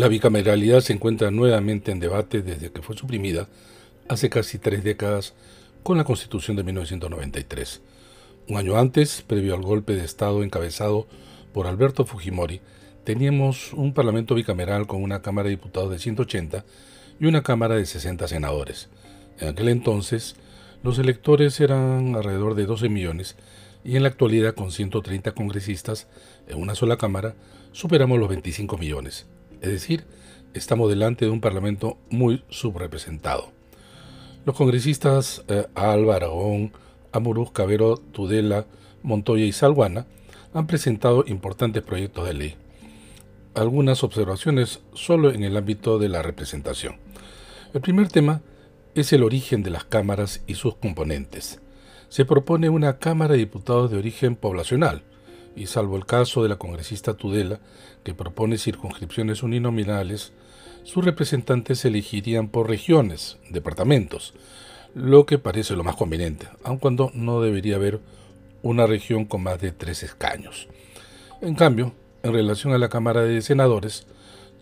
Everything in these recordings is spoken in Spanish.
La bicameralidad se encuentra nuevamente en debate desde que fue suprimida hace casi tres décadas con la Constitución de 1993. Un año antes, previo al golpe de Estado encabezado por Alberto Fujimori, teníamos un Parlamento bicameral con una Cámara de Diputados de 180 y una Cámara de 60 senadores. En aquel entonces, los electores eran alrededor de 12 millones y en la actualidad, con 130 congresistas en una sola Cámara, superamos los 25 millones. Es decir, estamos delante de un Parlamento muy subrepresentado. Los congresistas eh, Alba, Aragón, Amuruz, Cabero, Tudela, Montoya y Salguana han presentado importantes proyectos de ley. Algunas observaciones solo en el ámbito de la representación. El primer tema es el origen de las cámaras y sus componentes. Se propone una Cámara de Diputados de origen poblacional, y salvo el caso de la congresista Tudela, que propone circunscripciones uninominales, sus representantes se elegirían por regiones, departamentos, lo que parece lo más conveniente, aun cuando no debería haber una región con más de tres escaños. En cambio, en relación a la Cámara de Senadores,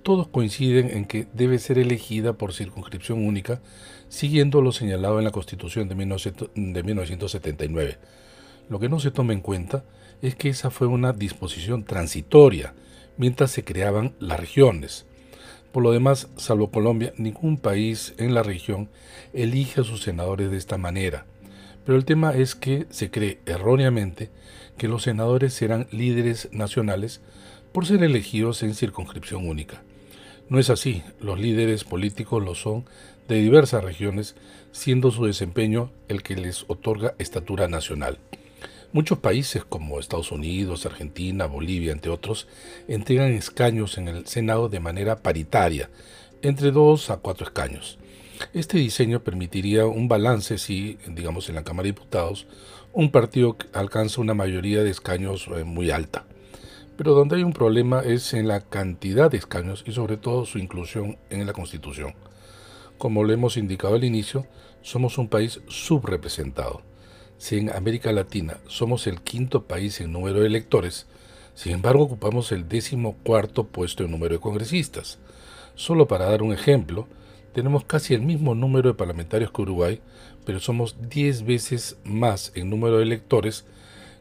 todos coinciden en que debe ser elegida por circunscripción única, siguiendo lo señalado en la Constitución de 1979. Lo que no se toma en cuenta es que esa fue una disposición transitoria mientras se creaban las regiones. Por lo demás, salvo Colombia, ningún país en la región elige a sus senadores de esta manera. Pero el tema es que se cree erróneamente que los senadores serán líderes nacionales por ser elegidos en circunscripción única. No es así, los líderes políticos lo son de diversas regiones, siendo su desempeño el que les otorga estatura nacional. Muchos países como Estados Unidos, Argentina, Bolivia, entre otros, entregan escaños en el Senado de manera paritaria, entre dos a cuatro escaños. Este diseño permitiría un balance si, digamos, en la Cámara de Diputados, un partido alcanza una mayoría de escaños eh, muy alta. Pero donde hay un problema es en la cantidad de escaños y sobre todo su inclusión en la Constitución. Como lo hemos indicado al inicio, somos un país subrepresentado. Si en América Latina somos el quinto país en número de electores, sin embargo ocupamos el décimo cuarto puesto en número de congresistas. Solo para dar un ejemplo, tenemos casi el mismo número de parlamentarios que Uruguay, pero somos 10 veces más en número de electores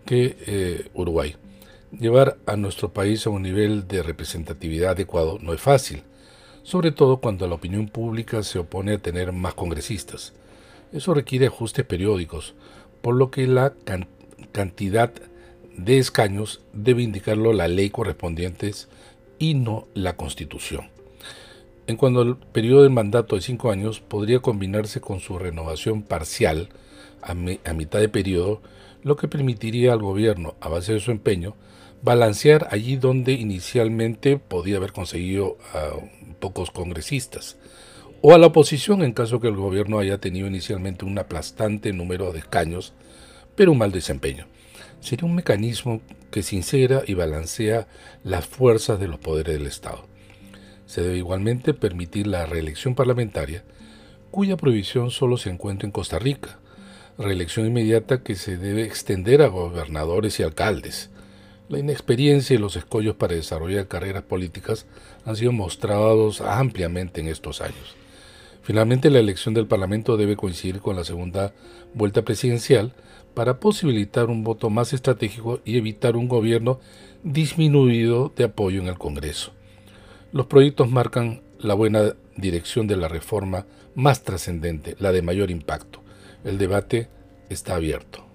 que eh, Uruguay. Llevar a nuestro país a un nivel de representatividad adecuado no es fácil, sobre todo cuando la opinión pública se opone a tener más congresistas. Eso requiere ajustes periódicos, por lo que la cantidad de escaños debe indicarlo la ley correspondiente y no la constitución. En cuanto al periodo de mandato de cinco años, podría combinarse con su renovación parcial a, mitad de periodo, lo que permitiría al gobierno, a base de su empeño, balancear allí donde inicialmente podía haber conseguido pocos congresistas, o a la oposición en caso que el gobierno haya tenido inicialmente un aplastante número de escaños, pero un mal desempeño. Sería un mecanismo que sincera y balancea las fuerzas de los poderes del Estado. Se debe igualmente permitir la reelección parlamentaria, cuya prohibición solo se encuentra en Costa Rica, reelección inmediata que se debe extender a gobernadores y alcaldes. La inexperiencia y los escollos para desarrollar carreras políticas han sido mostrados ampliamente en estos años. Finalmente, la elección del Parlamento debe coincidir con la segunda vuelta presidencial para posibilitar un voto más estratégico y evitar un gobierno disminuido de apoyo en el Congreso. Los proyectos marcan la buena dirección de la reforma más trascendente, la de mayor impacto. El debate está abierto.